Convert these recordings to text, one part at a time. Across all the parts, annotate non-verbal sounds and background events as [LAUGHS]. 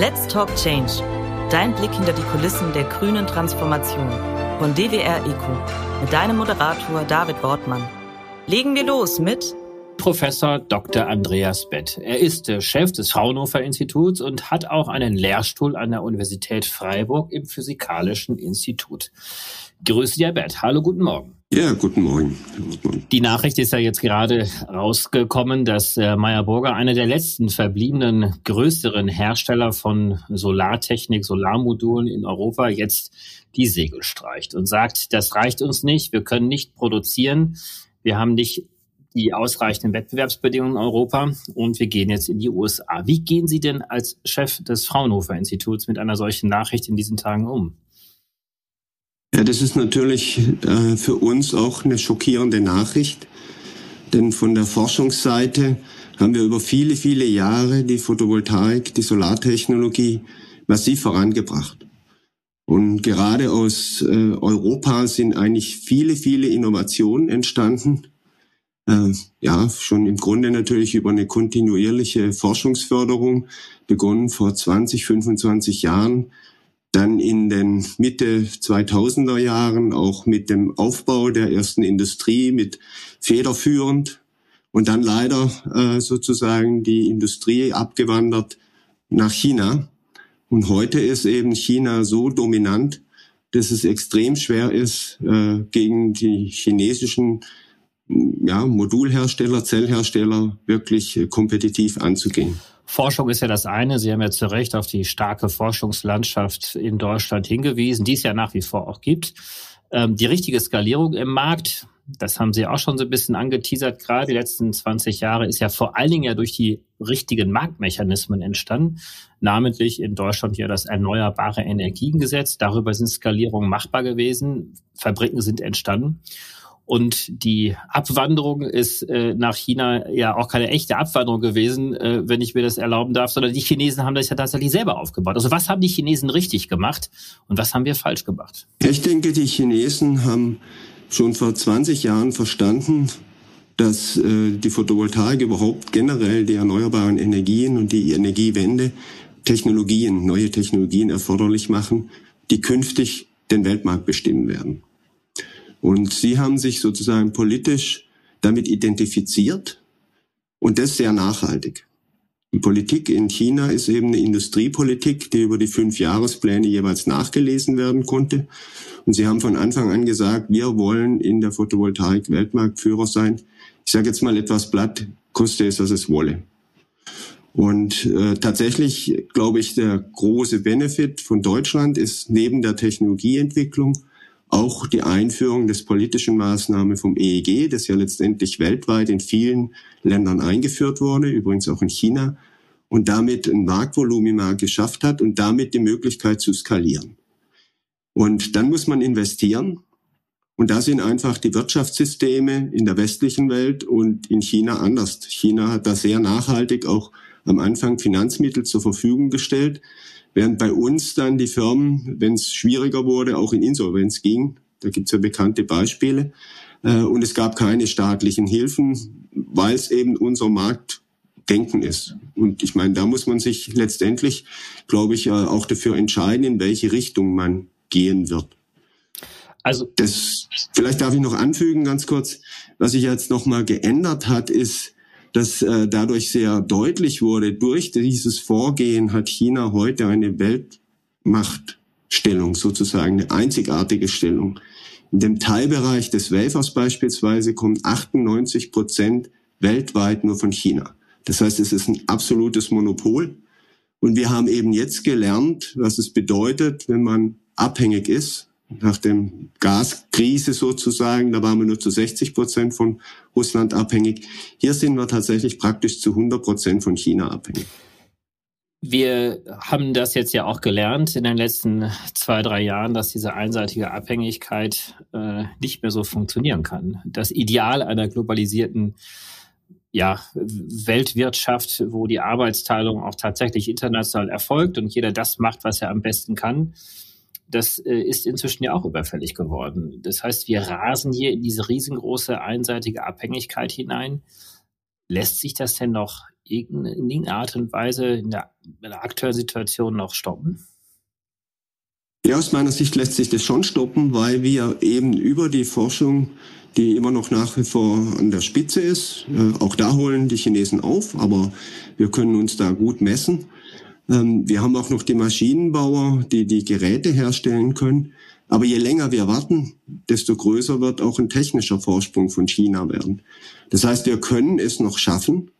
Let's Talk Change. Dein Blick hinter die Kulissen der grünen Transformation von DWR ECO mit deinem Moderator David Wortmann. Legen wir los mit Professor Dr. Andreas Bett. Er ist der Chef des Fraunhofer Instituts und hat auch einen Lehrstuhl an der Universität Freiburg im Physikalischen Institut. Grüße Herr Bett. Hallo, guten Morgen. Ja, guten Morgen. Die Nachricht ist ja jetzt gerade rausgekommen, dass äh, Meyer Burger einer der letzten verbliebenen größeren Hersteller von Solartechnik, Solarmodulen in Europa jetzt die Segel streicht und sagt, das reicht uns nicht, wir können nicht produzieren, wir haben nicht die ausreichenden Wettbewerbsbedingungen in Europa und wir gehen jetzt in die USA. Wie gehen Sie denn als Chef des Fraunhofer Instituts mit einer solchen Nachricht in diesen Tagen um? Ja, das ist natürlich äh, für uns auch eine schockierende Nachricht, denn von der Forschungsseite haben wir über viele, viele Jahre die Photovoltaik, die Solartechnologie massiv vorangebracht. Und gerade aus äh, Europa sind eigentlich viele, viele Innovationen entstanden. Äh, ja, schon im Grunde natürlich über eine kontinuierliche Forschungsförderung, begonnen vor 20, 25 Jahren dann in den Mitte 2000er Jahren auch mit dem Aufbau der ersten Industrie mit federführend und dann leider äh, sozusagen die Industrie abgewandert nach China. Und heute ist eben China so dominant, dass es extrem schwer ist, äh, gegen die chinesischen ja, Modulhersteller, Zellhersteller wirklich äh, kompetitiv anzugehen. Forschung ist ja das eine. Sie haben ja zu Recht auf die starke Forschungslandschaft in Deutschland hingewiesen, die es ja nach wie vor auch gibt. Ähm, die richtige Skalierung im Markt, das haben Sie auch schon so ein bisschen angeteasert, gerade die letzten 20 Jahre ist ja vor allen Dingen ja durch die richtigen Marktmechanismen entstanden. Namentlich in Deutschland ja das Erneuerbare Energiengesetz. Darüber sind Skalierungen machbar gewesen. Fabriken sind entstanden. Und die Abwanderung ist äh, nach China ja auch keine echte Abwanderung gewesen, äh, wenn ich mir das erlauben darf, sondern die Chinesen haben das ja tatsächlich selber aufgebaut. Also was haben die Chinesen richtig gemacht und was haben wir falsch gemacht? Ich denke, die Chinesen haben schon vor 20 Jahren verstanden, dass äh, die Photovoltaik überhaupt generell die erneuerbaren Energien und die Energiewende Technologien, neue Technologien erforderlich machen, die künftig den Weltmarkt bestimmen werden. Und sie haben sich sozusagen politisch damit identifiziert und das sehr nachhaltig. Die Politik in China ist eben eine Industriepolitik, die über die fünf Jahrespläne jeweils nachgelesen werden konnte. Und sie haben von Anfang an gesagt, wir wollen in der Photovoltaik Weltmarktführer sein. Ich sage jetzt mal etwas platt, koste es, was es wolle. Und äh, tatsächlich glaube ich, der große Benefit von Deutschland ist neben der Technologieentwicklung auch die Einführung des politischen Maßnahmen vom EEG, das ja letztendlich weltweit in vielen Ländern eingeführt wurde, übrigens auch in China, und damit ein Marktvolumen mal geschafft hat und damit die Möglichkeit zu skalieren. Und dann muss man investieren. Und da sind einfach die Wirtschaftssysteme in der westlichen Welt und in China anders. China hat da sehr nachhaltig auch am Anfang Finanzmittel zur Verfügung gestellt. Während bei uns dann die Firmen, wenn es schwieriger wurde, auch in Insolvenz gingen. Da gibt es ja bekannte Beispiele. Äh, und es gab keine staatlichen Hilfen, weil es eben unser Marktdenken ist. Und ich meine, da muss man sich letztendlich, glaube ich, auch dafür entscheiden, in welche Richtung man gehen wird. Also das, vielleicht darf ich noch anfügen, ganz kurz, was sich jetzt nochmal geändert hat, ist, dass äh, dadurch sehr deutlich wurde, durch dieses Vorgehen hat China heute eine Weltmachtstellung, sozusagen eine einzigartige Stellung. In dem Teilbereich des Wafers beispielsweise kommt 98 Prozent weltweit nur von China. Das heißt, es ist ein absolutes Monopol. Und wir haben eben jetzt gelernt, was es bedeutet, wenn man abhängig ist nach dem Gaskrise sozusagen, da waren wir nur zu 60 Prozent von Russland abhängig. Hier sind wir tatsächlich praktisch zu 100 Prozent von China abhängig. Wir haben das jetzt ja auch gelernt in den letzten zwei, drei Jahren, dass diese einseitige Abhängigkeit äh, nicht mehr so funktionieren kann. Das Ideal einer globalisierten ja, Weltwirtschaft, wo die Arbeitsteilung auch tatsächlich international erfolgt und jeder das macht, was er am besten kann, das äh, ist inzwischen ja auch überfällig geworden. Das heißt, wir rasen hier in diese riesengroße einseitige Abhängigkeit hinein. Lässt sich das denn noch in irgendeiner Art und Weise in der, in der aktuellen Situation noch stoppen? Ja, aus meiner Sicht lässt sich das schon stoppen, weil wir eben über die Forschung, die immer noch nach wie vor an der Spitze ist, äh, auch da holen die Chinesen auf, aber wir können uns da gut messen. Ähm, wir haben auch noch die Maschinenbauer, die die Geräte herstellen können. Aber je länger wir warten, desto größer wird auch ein technischer Vorsprung von China werden. Das heißt, wir können es noch schaffen.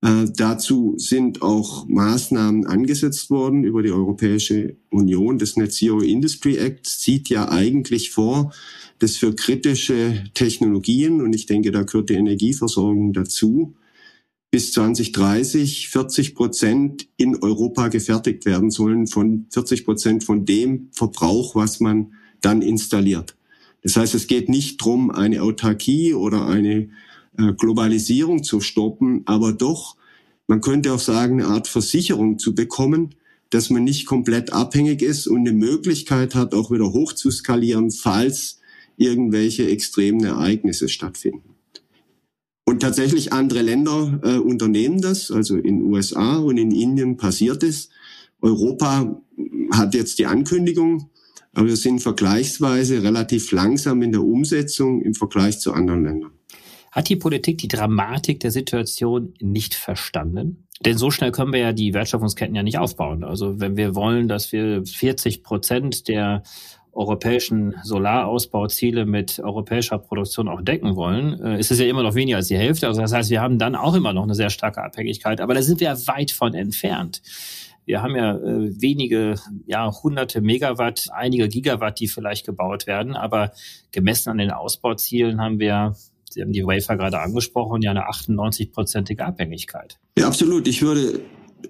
Äh, dazu sind auch Maßnahmen angesetzt worden über die Europäische Union. Das Net Zero Industry Act sieht ja eigentlich vor, dass für kritische Technologien, und ich denke, da gehört die Energieversorgung dazu, bis 2030 40 Prozent in Europa gefertigt werden sollen von 40 Prozent von dem Verbrauch, was man dann installiert. Das heißt, es geht nicht drum, eine Autarkie oder eine äh, Globalisierung zu stoppen, aber doch, man könnte auch sagen, eine Art Versicherung zu bekommen, dass man nicht komplett abhängig ist und eine Möglichkeit hat, auch wieder hoch zu skalieren, falls irgendwelche extremen Ereignisse stattfinden. Und tatsächlich andere Länder äh, unternehmen das, also in USA und in Indien passiert es. Europa hat jetzt die Ankündigung, aber wir sind vergleichsweise relativ langsam in der Umsetzung im Vergleich zu anderen Ländern. Hat die Politik die Dramatik der Situation nicht verstanden? Denn so schnell können wir ja die Wertschöpfungsketten ja nicht aufbauen. Also wenn wir wollen, dass wir 40 Prozent der europäischen Solarausbauziele mit europäischer Produktion auch decken wollen, äh, ist es ja immer noch weniger als die Hälfte. Also das heißt, wir haben dann auch immer noch eine sehr starke Abhängigkeit. Aber da sind wir weit von entfernt. Wir haben ja äh, wenige, ja, hunderte Megawatt, einige Gigawatt, die vielleicht gebaut werden, aber gemessen an den Ausbauzielen haben wir Sie haben die Wafer gerade angesprochen, ja eine 98-prozentige Abhängigkeit. Ja, absolut. Ich würde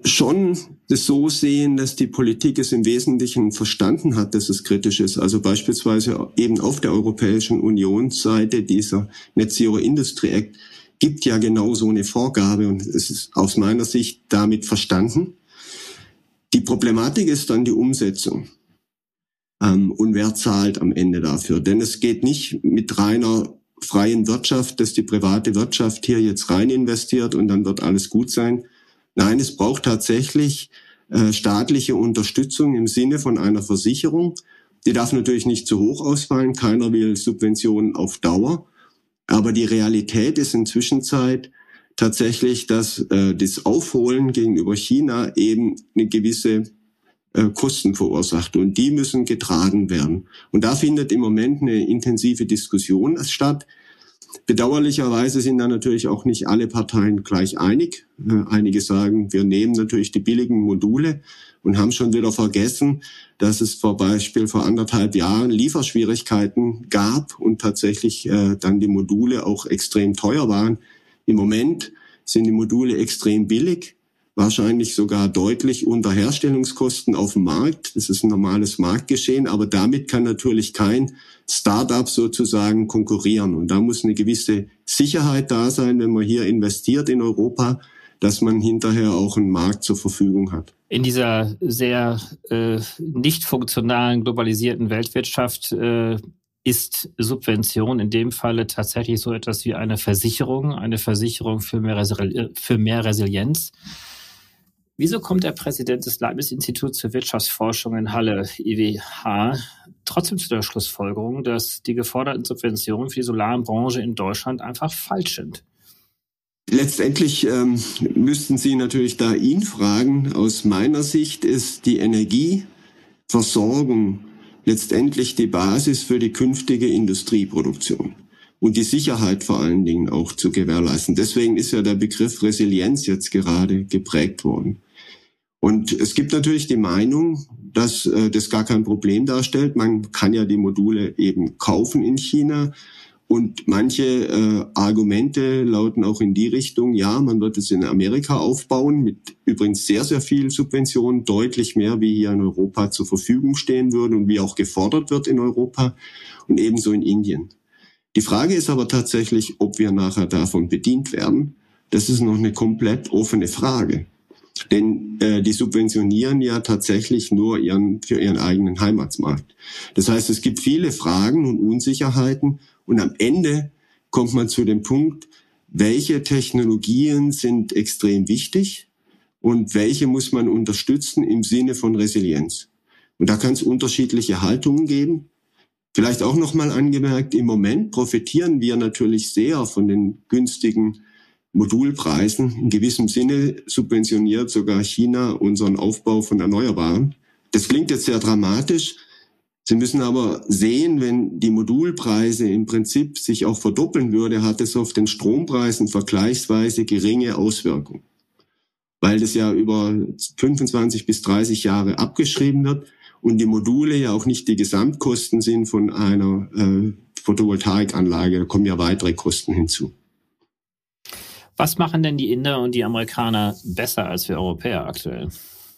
schon das so sehen, dass die Politik es im Wesentlichen verstanden hat, dass es kritisch ist. Also beispielsweise eben auf der Europäischen Unionsseite dieser Net Zero Industry Act gibt ja genau so eine Vorgabe und es ist aus meiner Sicht damit verstanden. Die Problematik ist dann die Umsetzung. Ähm, und wer zahlt am Ende dafür? Denn es geht nicht mit reiner freien Wirtschaft, dass die private Wirtschaft hier jetzt rein investiert und dann wird alles gut sein. Nein, es braucht tatsächlich äh, staatliche Unterstützung im Sinne von einer Versicherung. Die darf natürlich nicht zu hoch ausfallen. Keiner will Subventionen auf Dauer. Aber die Realität ist inzwischen Zeit, tatsächlich, dass äh, das Aufholen gegenüber China eben eine gewisse äh, Kosten verursacht und die müssen getragen werden. Und da findet im Moment eine intensive Diskussion statt. Bedauerlicherweise sind da natürlich auch nicht alle Parteien gleich einig. Äh, einige sagen, wir nehmen natürlich die billigen Module und haben schon wieder vergessen, dass es vor Beispiel vor anderthalb Jahren Lieferschwierigkeiten gab und tatsächlich äh, dann die Module auch extrem teuer waren. Im Moment sind die Module extrem billig, wahrscheinlich sogar deutlich unter Herstellungskosten auf dem Markt. Das ist ein normales Marktgeschehen, aber damit kann natürlich kein Startup sozusagen konkurrieren. Und da muss eine gewisse Sicherheit da sein, wenn man hier investiert in Europa, dass man hinterher auch einen Markt zur Verfügung hat. In dieser sehr äh, nicht funktionalen globalisierten Weltwirtschaft äh, ist Subvention in dem Falle tatsächlich so etwas wie eine Versicherung, eine Versicherung für mehr, Resili für mehr Resilienz. Wieso kommt der Präsident des Leibniz-Instituts für Wirtschaftsforschung in Halle, IWH, trotzdem zu der Schlussfolgerung, dass die geforderten Subventionen für die Solarenbranche in Deutschland einfach falsch sind? Letztendlich ähm, müssten Sie natürlich da ihn fragen. Aus meiner Sicht ist die Energieversorgung letztendlich die Basis für die künftige Industrieproduktion und die Sicherheit vor allen Dingen auch zu gewährleisten. Deswegen ist ja der Begriff Resilienz jetzt gerade geprägt worden. Und es gibt natürlich die Meinung, dass äh, das gar kein Problem darstellt. Man kann ja die Module eben kaufen in China. Und manche äh, Argumente lauten auch in die Richtung, ja, man wird es in Amerika aufbauen, mit übrigens sehr, sehr viel Subventionen, deutlich mehr, wie hier in Europa zur Verfügung stehen würde und wie auch gefordert wird in Europa und ebenso in Indien. Die Frage ist aber tatsächlich, ob wir nachher davon bedient werden. Das ist noch eine komplett offene Frage. Denn äh, die subventionieren ja tatsächlich nur ihren, für ihren eigenen Heimatsmarkt. Das heißt, es gibt viele Fragen und Unsicherheiten und am Ende kommt man zu dem Punkt, welche Technologien sind extrem wichtig und welche muss man unterstützen im Sinne von Resilienz. Und da kann es unterschiedliche Haltungen geben. Vielleicht auch nochmal angemerkt, im Moment profitieren wir natürlich sehr von den günstigen Modulpreisen. In gewissem Sinne subventioniert sogar China unseren Aufbau von Erneuerbaren. Das klingt jetzt sehr dramatisch. Sie müssen aber sehen, wenn die Modulpreise im Prinzip sich auch verdoppeln würde, hat es auf den Strompreisen vergleichsweise geringe Auswirkungen. Weil das ja über 25 bis 30 Jahre abgeschrieben wird und die Module ja auch nicht die Gesamtkosten sind von einer äh, Photovoltaikanlage. Da kommen ja weitere Kosten hinzu. Was machen denn die Inder und die Amerikaner besser als wir Europäer aktuell?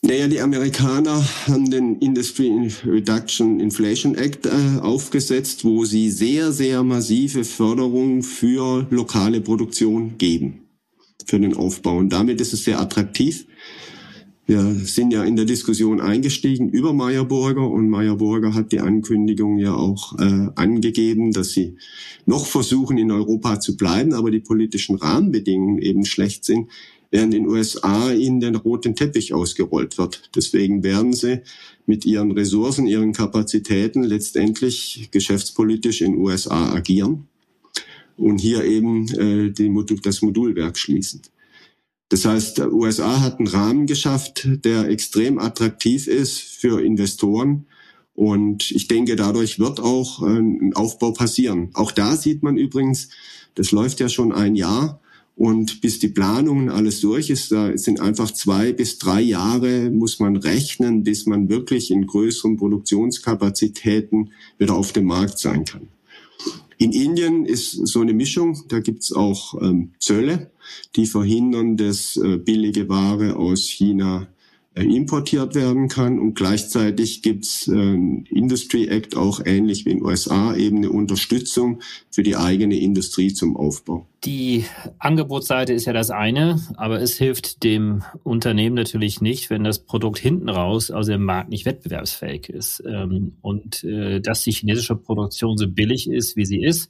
Naja, die Amerikaner haben den Industry Reduction Inflation Act äh, aufgesetzt, wo sie sehr, sehr massive Förderung für lokale Produktion geben, für den Aufbau. Und damit ist es sehr attraktiv. Wir sind ja in der Diskussion eingestiegen über Meyer Burger und Meyer Burger hat die Ankündigung ja auch äh, angegeben, dass sie noch versuchen, in Europa zu bleiben, aber die politischen Rahmenbedingungen eben schlecht sind, während in den USA ihnen der roten Teppich ausgerollt wird. Deswegen werden sie mit ihren Ressourcen, ihren Kapazitäten letztendlich geschäftspolitisch in USA agieren und hier eben äh, die, das Modulwerk schließen. Das heißt, USA hat einen Rahmen geschafft, der extrem attraktiv ist für Investoren. Und ich denke, dadurch wird auch ein Aufbau passieren. Auch da sieht man übrigens, das läuft ja schon ein Jahr. Und bis die Planungen alles durch ist, da sind einfach zwei bis drei Jahre, muss man rechnen, bis man wirklich in größeren Produktionskapazitäten wieder auf dem Markt sein kann. In Indien ist so eine Mischung, da gibt's auch ähm, Zölle, die verhindern, dass äh, billige Ware aus China äh, importiert werden kann. Und gleichzeitig gibt's äh, Industry Act auch ähnlich wie in den USA eben eine Unterstützung für die eigene Industrie zum Aufbau. Die Angebotsseite ist ja das eine, aber es hilft dem Unternehmen natürlich nicht, wenn das Produkt hinten raus aus dem Markt nicht wettbewerbsfähig ist. Ähm, und äh, dass die chinesische Produktion so billig ist, wie sie ist,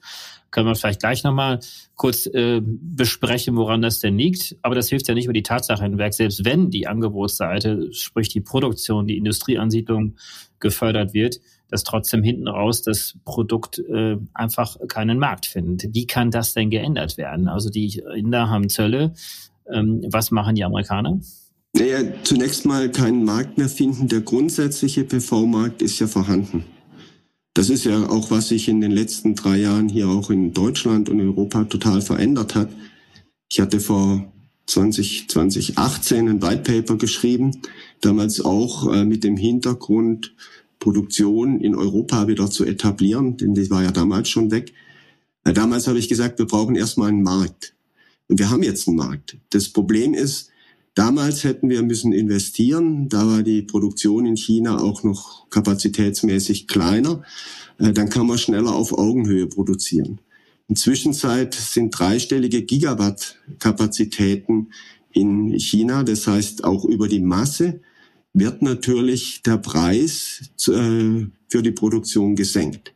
können wir vielleicht gleich nochmal kurz äh, besprechen, woran das denn liegt. Aber das hilft ja nicht über die Tatsache hinweg, selbst wenn die Angebotsseite, sprich die Produktion, die Industrieansiedlung gefördert wird, dass trotzdem hinten raus das Produkt äh, einfach keinen Markt findet. Wie kann das denn geändert werden? Also die Inder haben Zölle. Ähm, was machen die Amerikaner? Naja, zunächst mal keinen Markt mehr finden. Der grundsätzliche PV-Markt ist ja vorhanden. Das ist ja auch, was sich in den letzten drei Jahren hier auch in Deutschland und Europa total verändert hat. Ich hatte vor 20, 2018 ein White Paper geschrieben, damals auch äh, mit dem Hintergrund, Produktion in Europa wieder zu etablieren, denn die war ja damals schon weg. Damals habe ich gesagt, wir brauchen erstmal einen Markt. Und wir haben jetzt einen Markt. Das Problem ist, Damals hätten wir müssen investieren, da war die Produktion in China auch noch kapazitätsmäßig kleiner. Äh, dann kann man schneller auf Augenhöhe produzieren. Inzwischen sind dreistellige Gigawatt-Kapazitäten in China. Das heißt, auch über die Masse wird natürlich der Preis äh, für die Produktion gesenkt.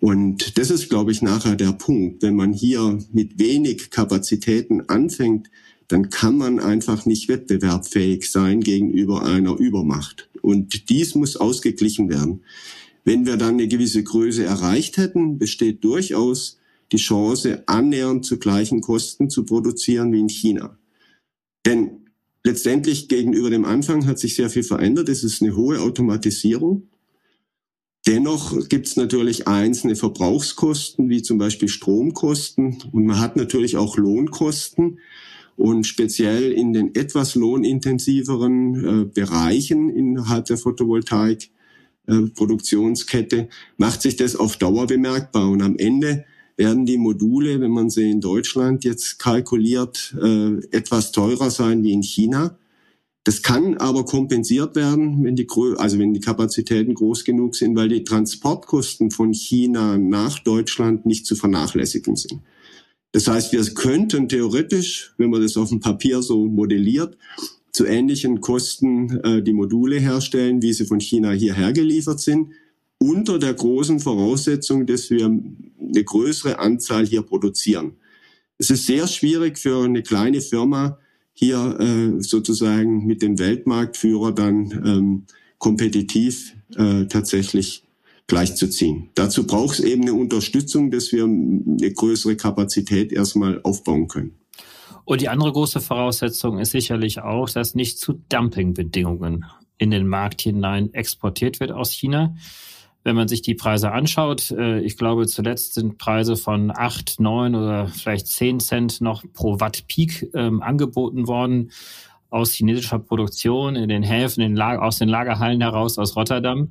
Und das ist, glaube ich, nachher der Punkt. Wenn man hier mit wenig Kapazitäten anfängt, dann kann man einfach nicht wettbewerbsfähig sein gegenüber einer Übermacht. Und dies muss ausgeglichen werden. Wenn wir dann eine gewisse Größe erreicht hätten, besteht durchaus die Chance, annähernd zu gleichen Kosten zu produzieren wie in China. Denn letztendlich gegenüber dem Anfang hat sich sehr viel verändert. Es ist eine hohe Automatisierung. Dennoch gibt es natürlich einzelne Verbrauchskosten, wie zum Beispiel Stromkosten. Und man hat natürlich auch Lohnkosten. Und speziell in den etwas lohnintensiveren äh, Bereichen innerhalb der Photovoltaik äh, Produktionskette macht sich das auf Dauer bemerkbar. Und am Ende werden die Module, wenn man sie in Deutschland jetzt kalkuliert, äh, etwas teurer sein wie in China. Das kann aber kompensiert werden, wenn die, also wenn die Kapazitäten groß genug sind, weil die Transportkosten von China nach Deutschland nicht zu vernachlässigen sind. Das heißt, wir könnten theoretisch, wenn man das auf dem Papier so modelliert, zu ähnlichen Kosten äh, die Module herstellen, wie sie von China hierher geliefert sind, unter der großen Voraussetzung, dass wir eine größere Anzahl hier produzieren. es ist sehr schwierig für eine kleine Firma, hier äh, sozusagen mit dem Weltmarktführer dann ähm, kompetitiv äh, tatsächlich gleichzuziehen. Dazu braucht es eben eine Unterstützung, dass wir eine größere Kapazität erstmal aufbauen können. Und die andere große Voraussetzung ist sicherlich auch, dass nicht zu Dumpingbedingungen in den Markt hinein exportiert wird aus China. Wenn man sich die Preise anschaut, äh, ich glaube, zuletzt sind Preise von acht, neun oder vielleicht zehn Cent noch pro Watt Peak ähm, angeboten worden aus chinesischer Produktion in den Häfen, in aus den Lagerhallen heraus aus Rotterdam.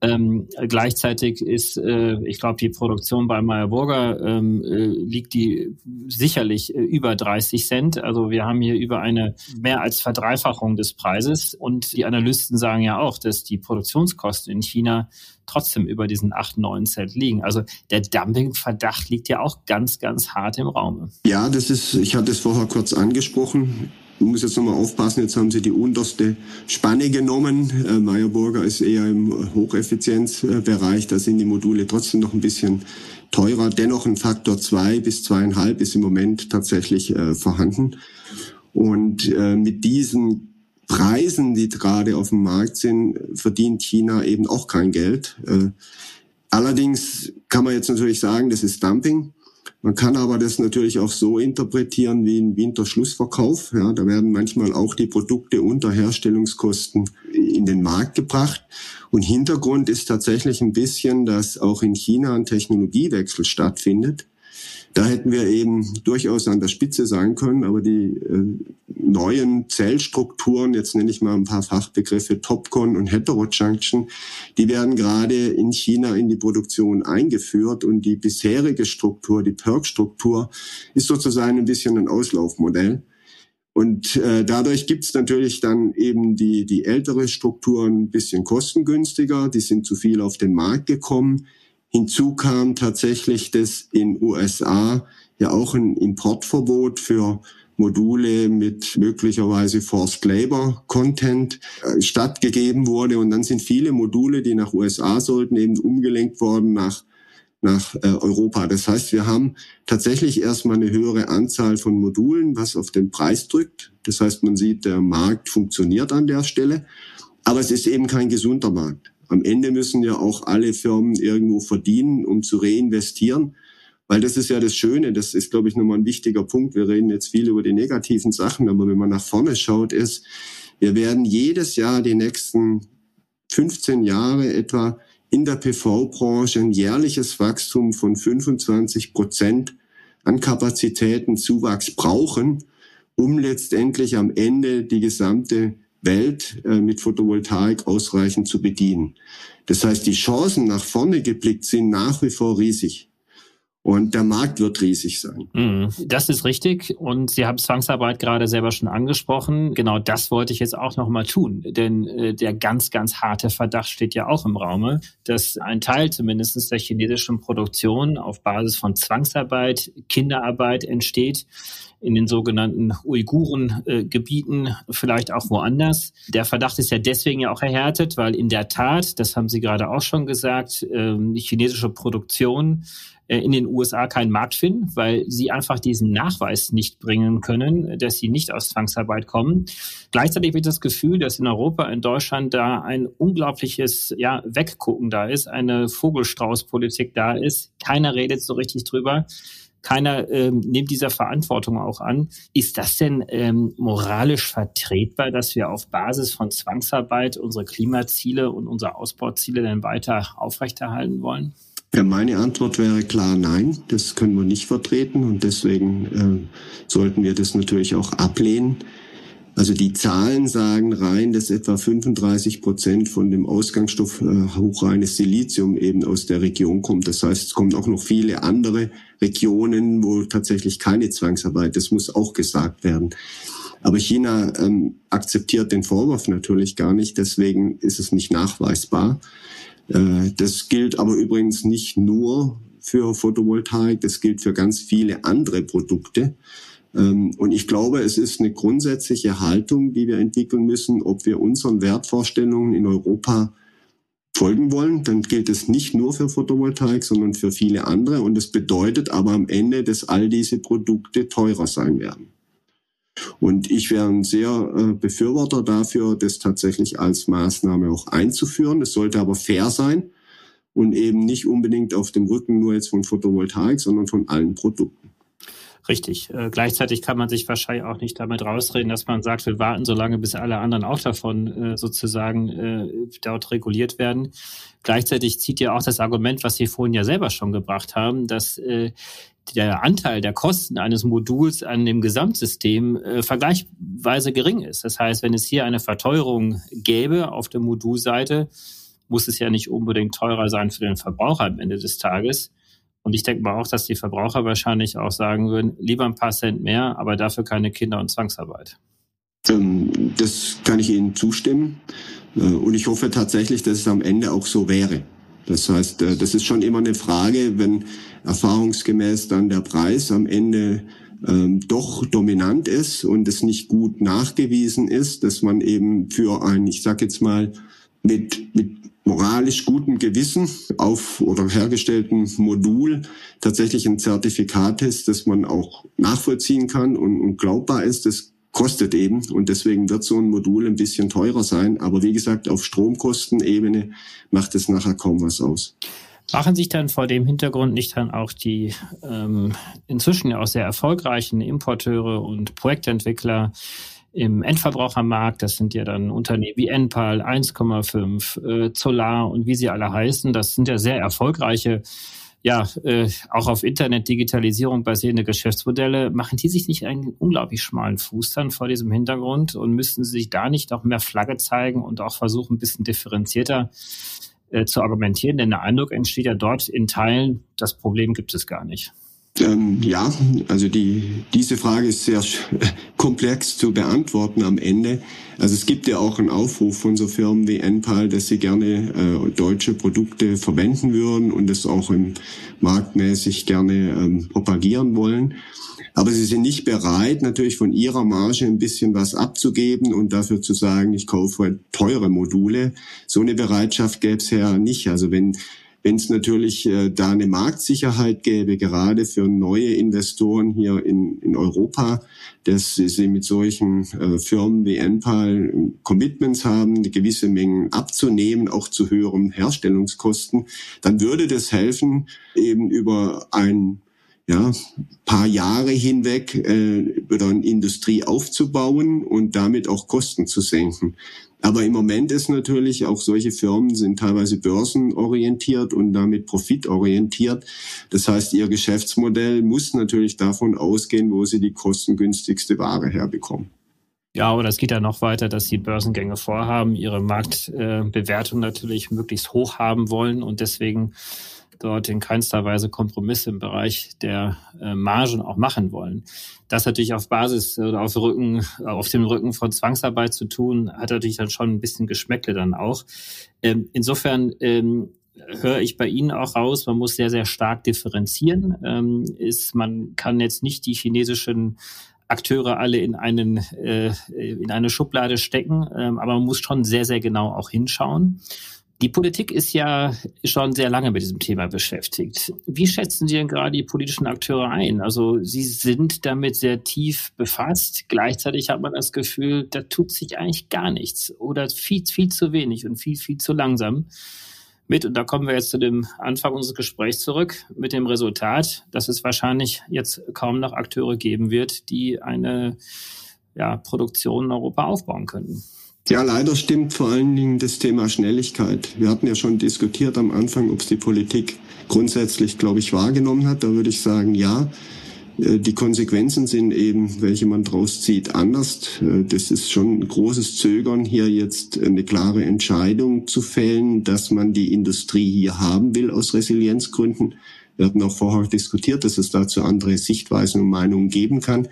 Ähm, gleichzeitig ist, äh, ich glaube, die Produktion bei Meyer Burger ähm, äh, liegt die sicherlich äh, über 30 Cent. Also wir haben hier über eine mehr als Verdreifachung des Preises. Und die Analysten sagen ja auch, dass die Produktionskosten in China trotzdem über diesen 8, 9 Cent liegen. Also der Dumpingverdacht liegt ja auch ganz, ganz hart im Raum. Ja, das ist, ich hatte es vorher kurz angesprochen. Ich muss jetzt nochmal aufpassen, jetzt haben Sie die unterste Spanne genommen. Äh, Meyerburger ist eher im Hocheffizienzbereich, da sind die Module trotzdem noch ein bisschen teurer. Dennoch ein Faktor zwei bis zweieinhalb ist im Moment tatsächlich äh, vorhanden. Und äh, mit diesen Preisen, die gerade auf dem Markt sind, verdient China eben auch kein Geld. Äh, allerdings kann man jetzt natürlich sagen, das ist Dumping. Man kann aber das natürlich auch so interpretieren wie ein Winterschlussverkauf. Ja, da werden manchmal auch die Produkte unter Herstellungskosten in den Markt gebracht. Und Hintergrund ist tatsächlich ein bisschen, dass auch in China ein Technologiewechsel stattfindet. Da hätten wir eben durchaus an der Spitze sein können, aber die äh, neuen Zellstrukturen, jetzt nenne ich mal ein paar Fachbegriffe, Topcon und Heterojunction, die werden gerade in China in die Produktion eingeführt und die bisherige Struktur, die PERC-Struktur, ist sozusagen ein bisschen ein Auslaufmodell. Und äh, dadurch gibt's natürlich dann eben die, die ältere Struktur ein bisschen kostengünstiger, die sind zu viel auf den Markt gekommen. Hinzu kam tatsächlich, dass in USA ja auch ein Importverbot für Module mit möglicherweise Forced Labor Content äh, stattgegeben wurde. Und dann sind viele Module, die nach USA sollten, eben umgelenkt worden nach, nach äh, Europa. Das heißt, wir haben tatsächlich erstmal eine höhere Anzahl von Modulen, was auf den Preis drückt. Das heißt, man sieht, der Markt funktioniert an der Stelle. Aber es ist eben kein gesunder Markt. Am Ende müssen ja auch alle Firmen irgendwo verdienen, um zu reinvestieren. Weil das ist ja das Schöne, das ist, glaube ich, nochmal ein wichtiger Punkt. Wir reden jetzt viel über die negativen Sachen, aber wenn man nach vorne schaut, ist, wir werden jedes Jahr die nächsten 15 Jahre etwa in der PV-Branche ein jährliches Wachstum von 25 Prozent an Kapazitätenzuwachs brauchen, um letztendlich am Ende die gesamte Welt äh, mit Photovoltaik ausreichend zu bedienen. Das heißt, die Chancen nach vorne geblickt sind nach wie vor riesig. Und der Markt wird riesig sein. Mhm. Das ist richtig. Und Sie haben Zwangsarbeit gerade selber schon angesprochen. Genau das wollte ich jetzt auch nochmal tun. Denn äh, der ganz, ganz harte Verdacht steht ja auch im Raume, dass ein Teil zumindest der chinesischen Produktion auf Basis von Zwangsarbeit, Kinderarbeit entsteht in den sogenannten Uiguren-Gebieten, äh, vielleicht auch woanders. Der Verdacht ist ja deswegen ja auch erhärtet, weil in der Tat, das haben Sie gerade auch schon gesagt, äh, die chinesische Produktion äh, in den USA keinen Markt finden, weil sie einfach diesen Nachweis nicht bringen können, dass sie nicht aus Zwangsarbeit kommen. Gleichzeitig ich das Gefühl, dass in Europa, in Deutschland da ein unglaubliches ja, Weggucken da ist, eine Vogelstraußpolitik da ist. Keiner redet so richtig drüber. Keiner ähm, nimmt dieser Verantwortung auch an. Ist das denn ähm, moralisch vertretbar, dass wir auf Basis von Zwangsarbeit unsere Klimaziele und unsere Ausbauziele denn weiter aufrechterhalten wollen? Ja, meine Antwort wäre klar nein, das können wir nicht vertreten und deswegen äh, sollten wir das natürlich auch ablehnen. Also die Zahlen sagen rein, dass etwa 35 Prozent von dem Ausgangsstoff äh, hochreines Silizium eben aus der Region kommt. Das heißt, es kommen auch noch viele andere Regionen, wo tatsächlich keine Zwangsarbeit, das muss auch gesagt werden. Aber China ähm, akzeptiert den Vorwurf natürlich gar nicht, deswegen ist es nicht nachweisbar. Äh, das gilt aber übrigens nicht nur für Photovoltaik, das gilt für ganz viele andere Produkte. Ähm, und ich glaube, es ist eine grundsätzliche Haltung, die wir entwickeln müssen, ob wir unseren Wertvorstellungen in Europa folgen wollen, dann gilt es nicht nur für Photovoltaik, sondern für viele andere. Und es bedeutet aber am Ende, dass all diese Produkte teurer sein werden. Und ich wäre ein sehr äh, Befürworter dafür, das tatsächlich als Maßnahme auch einzuführen. Es sollte aber fair sein und eben nicht unbedingt auf dem Rücken nur jetzt von Photovoltaik, sondern von allen Produkten. Richtig. Äh, gleichzeitig kann man sich wahrscheinlich auch nicht damit rausreden, dass man sagt, wir warten so lange, bis alle anderen auch davon äh, sozusagen äh, dort reguliert werden. Gleichzeitig zieht ja auch das Argument, was Sie vorhin ja selber schon gebracht haben, dass äh, der Anteil der Kosten eines Moduls an dem Gesamtsystem äh, vergleichsweise gering ist. Das heißt, wenn es hier eine Verteuerung gäbe auf der Modulseite, muss es ja nicht unbedingt teurer sein für den Verbraucher am Ende des Tages. Und ich denke mal auch, dass die Verbraucher wahrscheinlich auch sagen würden, lieber ein paar Cent mehr, aber dafür keine Kinder- und Zwangsarbeit. Ähm, das kann ich Ihnen zustimmen. Äh, und ich hoffe tatsächlich, dass es am Ende auch so wäre. Das heißt, äh, das ist schon immer eine Frage, wenn erfahrungsgemäß dann der Preis am Ende ähm, doch dominant ist und es nicht gut nachgewiesen ist, dass man eben für ein, ich sag jetzt mal, mit, mit moralisch gutem Gewissen auf oder hergestellten Modul tatsächlich ein Zertifikat ist, das man auch nachvollziehen kann und, und glaubbar ist. Das kostet eben und deswegen wird so ein Modul ein bisschen teurer sein. Aber wie gesagt, auf Stromkostenebene macht es nachher kaum was aus. Machen sich dann vor dem Hintergrund nicht dann auch die ähm, inzwischen ja auch sehr erfolgreichen Importeure und Projektentwickler im Endverbrauchermarkt. Das sind ja dann Unternehmen wie Enpal, 1,5, äh, Solar und wie sie alle heißen. Das sind ja sehr erfolgreiche, ja, äh, auch auf Internet-Digitalisierung basierende Geschäftsmodelle. Machen die sich nicht einen unglaublich schmalen Fuß dann vor diesem Hintergrund und müssten sie sich da nicht noch mehr Flagge zeigen und auch versuchen, ein bisschen differenzierter äh, zu argumentieren? Denn der Eindruck entsteht ja dort in Teilen, das Problem gibt es gar nicht. Ähm, ja, also die, diese Frage ist sehr [LAUGHS] komplex zu beantworten am Ende. Also es gibt ja auch einen Aufruf von so Firmen wie Enpal, dass sie gerne äh, deutsche Produkte verwenden würden und das auch im marktmäßig gerne ähm, propagieren wollen. Aber sie sind nicht bereit, natürlich von ihrer Marge ein bisschen was abzugeben und dafür zu sagen, ich kaufe teure Module. So eine Bereitschaft gäbe es ja nicht. Also wenn wenn es natürlich äh, da eine Marktsicherheit gäbe, gerade für neue Investoren hier in, in Europa, dass sie mit solchen äh, Firmen wie Enpal Commitments haben, gewisse Mengen abzunehmen, auch zu höheren Herstellungskosten, dann würde das helfen, eben über ein ja, paar Jahre hinweg äh, eine Industrie aufzubauen und damit auch Kosten zu senken. Aber im Moment ist natürlich auch solche Firmen sind teilweise börsenorientiert und damit profitorientiert. Das heißt, ihr Geschäftsmodell muss natürlich davon ausgehen, wo sie die kostengünstigste Ware herbekommen. Ja, aber das geht ja noch weiter, dass die Börsengänge vorhaben, ihre Marktbewertung natürlich möglichst hoch haben wollen und deswegen dort in keinster Weise Kompromisse im Bereich der äh, Margen auch machen wollen. Das natürlich auf Basis oder auf Rücken, auf dem Rücken von Zwangsarbeit zu tun, hat natürlich dann schon ein bisschen Geschmäckle dann auch. Ähm, insofern ähm, höre ich bei Ihnen auch raus, man muss sehr, sehr stark differenzieren. Ähm, ist, man kann jetzt nicht die chinesischen Akteure alle in einen äh, in eine Schublade stecken, ähm, aber man muss schon sehr sehr genau auch hinschauen. Die Politik ist ja schon sehr lange mit diesem Thema beschäftigt. Wie schätzen Sie denn gerade die politischen Akteure ein? Also Sie sind damit sehr tief befasst. Gleichzeitig hat man das Gefühl, da tut sich eigentlich gar nichts oder viel, viel zu wenig und viel, viel zu langsam mit. Und da kommen wir jetzt zu dem Anfang unseres Gesprächs zurück mit dem Resultat, dass es wahrscheinlich jetzt kaum noch Akteure geben wird, die eine ja, Produktion in Europa aufbauen könnten. Ja, leider stimmt vor allen Dingen das Thema Schnelligkeit. Wir hatten ja schon diskutiert am Anfang, ob es die Politik grundsätzlich, glaube ich, wahrgenommen hat. Da würde ich sagen, ja. Äh, die Konsequenzen sind eben, welche man draus zieht, anders. Äh, das ist schon ein großes Zögern, hier jetzt eine klare Entscheidung zu fällen, dass man die Industrie hier haben will aus Resilienzgründen. Wir hatten auch vorher diskutiert, dass es dazu andere Sichtweisen und Meinungen geben kann.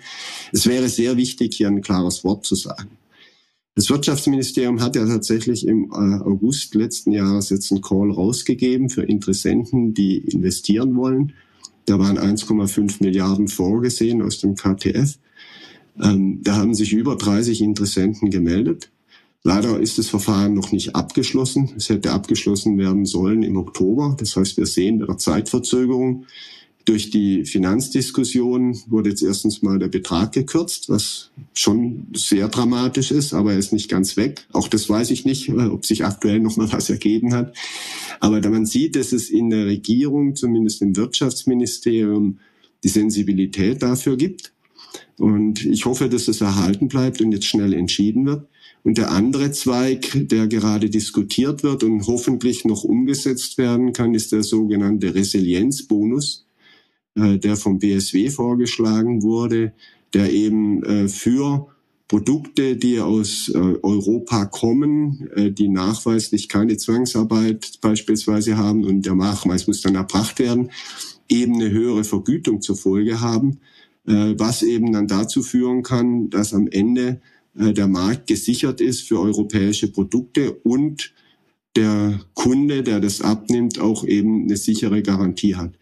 Es wäre sehr wichtig, hier ein klares Wort zu sagen. Das Wirtschaftsministerium hat ja tatsächlich im äh, August letzten Jahres jetzt einen Call rausgegeben für Interessenten, die investieren wollen. Da waren 1,5 Milliarden vorgesehen aus dem KTF. Ähm, da haben sich über 30 Interessenten gemeldet. Leider ist das Verfahren noch nicht abgeschlossen. Es hätte abgeschlossen werden sollen im Oktober. Das heißt, wir sehen eine Zeitverzögerung. Durch die Finanzdiskussion wurde jetzt erstens mal der Betrag gekürzt, was schon sehr dramatisch ist, aber er ist nicht ganz weg. Auch das weiß ich nicht, ob sich aktuell noch mal was ergeben hat. Aber da man sieht, dass es in der Regierung, zumindest im Wirtschaftsministerium, die Sensibilität dafür gibt. Und ich hoffe, dass es erhalten bleibt und jetzt schnell entschieden wird. Und der andere Zweig, der gerade diskutiert wird und hoffentlich noch umgesetzt werden kann, ist der sogenannte Resilienzbonus, äh, der vom BSW vorgeschlagen wurde, der eben äh, für Produkte, die aus äh, Europa kommen, die nachweislich keine Zwangsarbeit beispielsweise haben und der Nachweis muss dann erbracht werden, eben eine höhere Vergütung zur Folge haben, was eben dann dazu führen kann, dass am Ende äh, der Markt gesichert ist für europäische Produkte und der Kunde, der das abnimmt, auch eben eine sichere Garantie hat.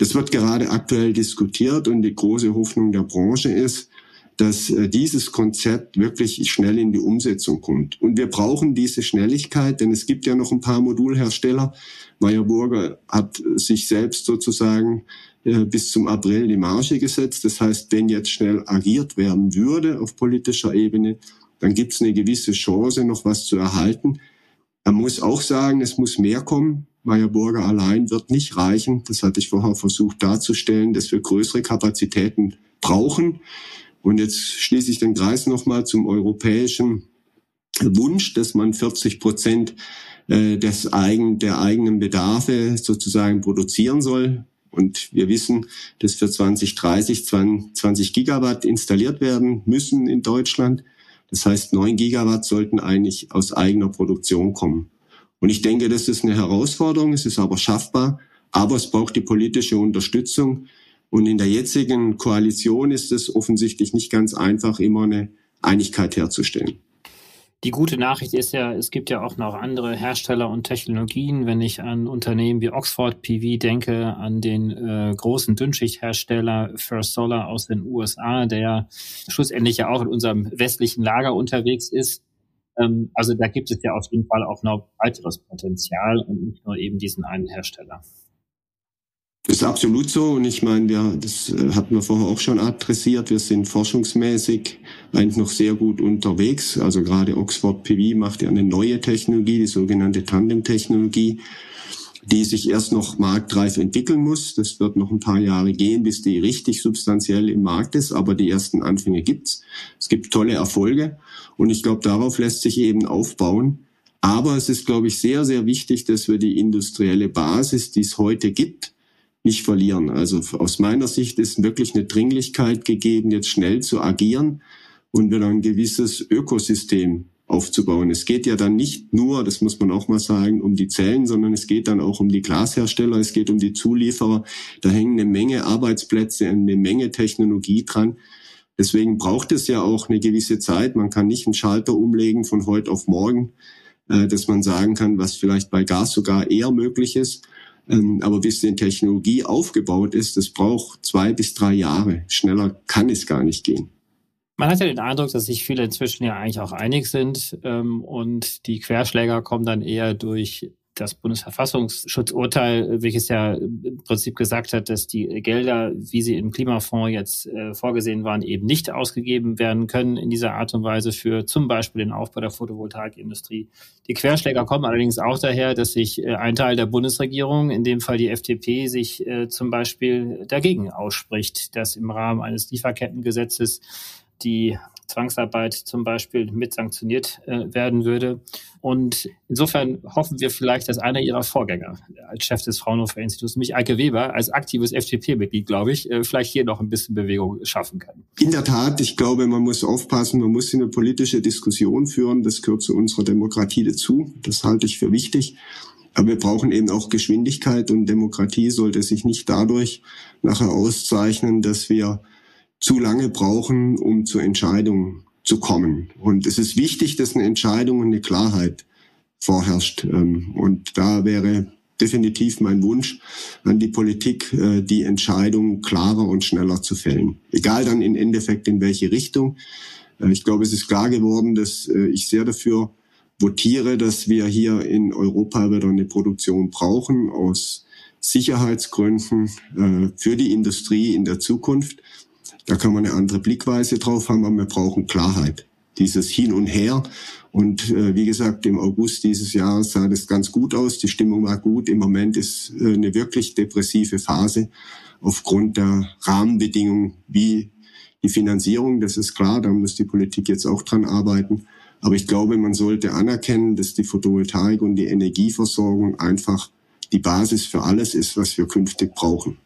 Das wird gerade aktuell diskutiert und die große Hoffnung der Branche ist, dass äh, dieses Konzept wirklich schnell in die Umsetzung kommt. Und wir brauchen diese Schnelligkeit, denn es gibt ja noch ein paar Modulhersteller. Meyer Burger hat sich selbst sozusagen äh, bis zum April die Marge gesetzt. Das heißt, wenn jetzt schnell agiert werden würde auf politischer Ebene, dann gibt es eine gewisse Chance, noch was zu erhalten. Man muss auch sagen, es muss mehr kommen. Meyer Burger allein wird nicht reichen. Das hatte ich vorher versucht darzustellen, dass wir größere Kapazitäten brauchen. Und jetzt schließe ich den Kreis nochmal zum europäischen Wunsch, dass man 40 Prozent äh, des eigen, der eigenen Bedarfe sozusagen produzieren soll. Und wir wissen, dass für 2030 20 Gigawatt installiert werden müssen in Deutschland. Das heißt, 9 Gigawatt sollten eigentlich aus eigener Produktion kommen. Und ich denke, das ist eine Herausforderung, es ist aber schaffbar, aber es braucht die politische Unterstützung. Und in der jetzigen Koalition ist es offensichtlich nicht ganz einfach, immer eine Einigkeit herzustellen. Die gute Nachricht ist ja, es gibt ja auch noch andere Hersteller und Technologien. Wenn ich an Unternehmen wie Oxford PV denke, an den äh, großen Dünnschichthersteller First Solar aus den USA, der schlussendlich ja auch in unserem westlichen Lager unterwegs ist. Ähm, also da gibt es ja auf jeden Fall auch noch weiteres Potenzial und nicht nur eben diesen einen Hersteller. Das ist absolut so und ich meine, wir, das äh, hatten wir vorher auch schon adressiert, wir sind forschungsmäßig eigentlich noch sehr gut unterwegs. Also gerade Oxford PV macht ja eine neue Technologie, die sogenannte Tandem-Technologie, die sich erst noch marktreif entwickeln muss. Das wird noch ein paar Jahre gehen, bis die richtig substanziell im Markt ist, aber die ersten Anfänge gibt's. Es gibt tolle Erfolge und ich glaube, darauf lässt sich eben aufbauen. Aber es ist, glaube ich, sehr, sehr wichtig, dass wir die industrielle Basis, die es heute gibt, nicht verlieren. Also aus meiner Sicht ist wirklich eine Dringlichkeit gegeben, jetzt schnell zu agieren und wieder ein gewisses Ökosystem aufzubauen. Es geht ja dann nicht nur, das muss man auch mal sagen, um die Zellen, sondern es geht dann auch um die Glashersteller, es geht um die Zulieferer. Da hängen eine Menge Arbeitsplätze, eine Menge Technologie dran. Deswegen braucht es ja auch eine gewisse Zeit. Man kann nicht einen Schalter umlegen von heute auf morgen, äh, dass man sagen kann, was vielleicht bei Gas sogar eher möglich ist. Ähm, aber bis die Technologie aufgebaut ist, das braucht zwei bis drei Jahre. Schneller kann es gar nicht gehen. Man hat ja den Eindruck, dass sich viele inzwischen ja eigentlich auch einig sind ähm, und die Querschläger kommen dann eher durch das Bundesverfassungsschutzurteil, welches ja im Prinzip gesagt hat, dass die Gelder, wie sie im Klimafonds jetzt äh, vorgesehen waren, eben nicht ausgegeben werden können in dieser Art und Weise für zum Beispiel den Aufbau der Photovoltaikindustrie. Die Querschläger kommen allerdings auch daher, dass sich äh, ein Teil der Bundesregierung, in dem Fall die FDP, sich äh, zum Beispiel dagegen ausspricht, dass im Rahmen eines Lieferkettengesetzes die Zwangsarbeit zum Beispiel mit sanktioniert äh, werden würde. Und insofern hoffen wir vielleicht, dass einer ihrer Vorgänger als Chef des Fraunhofer Instituts, nämlich Eike Weber, als aktives FDP-Mitglied, glaube ich, äh, vielleicht hier noch ein bisschen Bewegung schaffen kann. In der Tat, ich glaube, man muss aufpassen, man muss eine politische Diskussion führen. Das gehört zu unserer Demokratie dazu. Das halte ich für wichtig. Aber wir brauchen eben auch Geschwindigkeit und Demokratie sollte sich nicht dadurch nachher auszeichnen, dass wir zu lange brauchen, um zur Entscheidung zu kommen. Und es ist wichtig, dass eine Entscheidung und eine Klarheit vorherrscht. Ähm, und da wäre definitiv mein Wunsch an die Politik, äh, die Entscheidung klarer und schneller zu fällen. Egal dann im Endeffekt in welche Richtung. Äh, ich glaube, es ist klar geworden, dass äh, ich sehr dafür votiere, dass wir hier in Europa wieder eine Produktion brauchen aus Sicherheitsgründen für die Industrie in der Zukunft. Da kann man eine andere Blickweise drauf haben, aber wir brauchen Klarheit. Dieses Hin und Her. Und äh, wie gesagt, im August dieses Jahres sah das ganz gut aus. Die Stimmung war gut. Im Moment ist äh, eine wirklich depressive Phase aufgrund der Rahmenbedingungen wie die Finanzierung. Das ist klar, da muss die Politik jetzt auch dran arbeiten. Aber ich glaube, man sollte anerkennen, dass die Photovoltaik und die Energieversorgung einfach die Basis für alles ist, was wir künftig brauchen.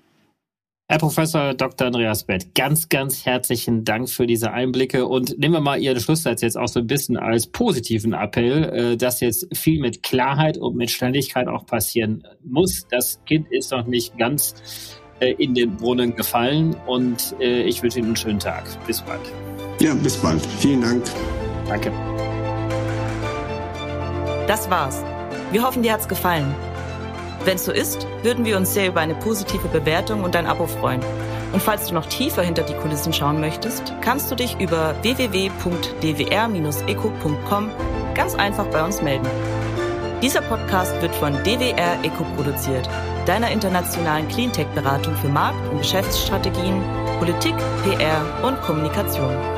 Herr Professor Dr. Andreas Bett, ganz, ganz herzlichen Dank für diese Einblicke und nehmen wir mal Ihren Schlusssatz jetzt auch so ein bisschen als positiven Appell, äh, dass jetzt viel mit Klarheit und mit Ständigkeit auch passieren muss. Das Kind ist noch nicht ganz äh, in den Brunnen gefallen und äh, ich wünsche Ihnen einen schönen Tag. Bis bald. Ja, bis bald. Vielen Dank. Danke. Das war's. Wir hoffen, dir hat's gefallen. Wenn es so ist, würden wir uns sehr über eine positive Bewertung und ein Abo freuen. Und falls du noch tiefer hinter die Kulissen schauen möchtest, kannst du dich über www.dwr-eco.com ganz einfach bei uns melden. Dieser Podcast wird von DWR Eco produziert, deiner internationalen Cleantech-Beratung für Markt- und Geschäftsstrategien, Politik, PR und Kommunikation.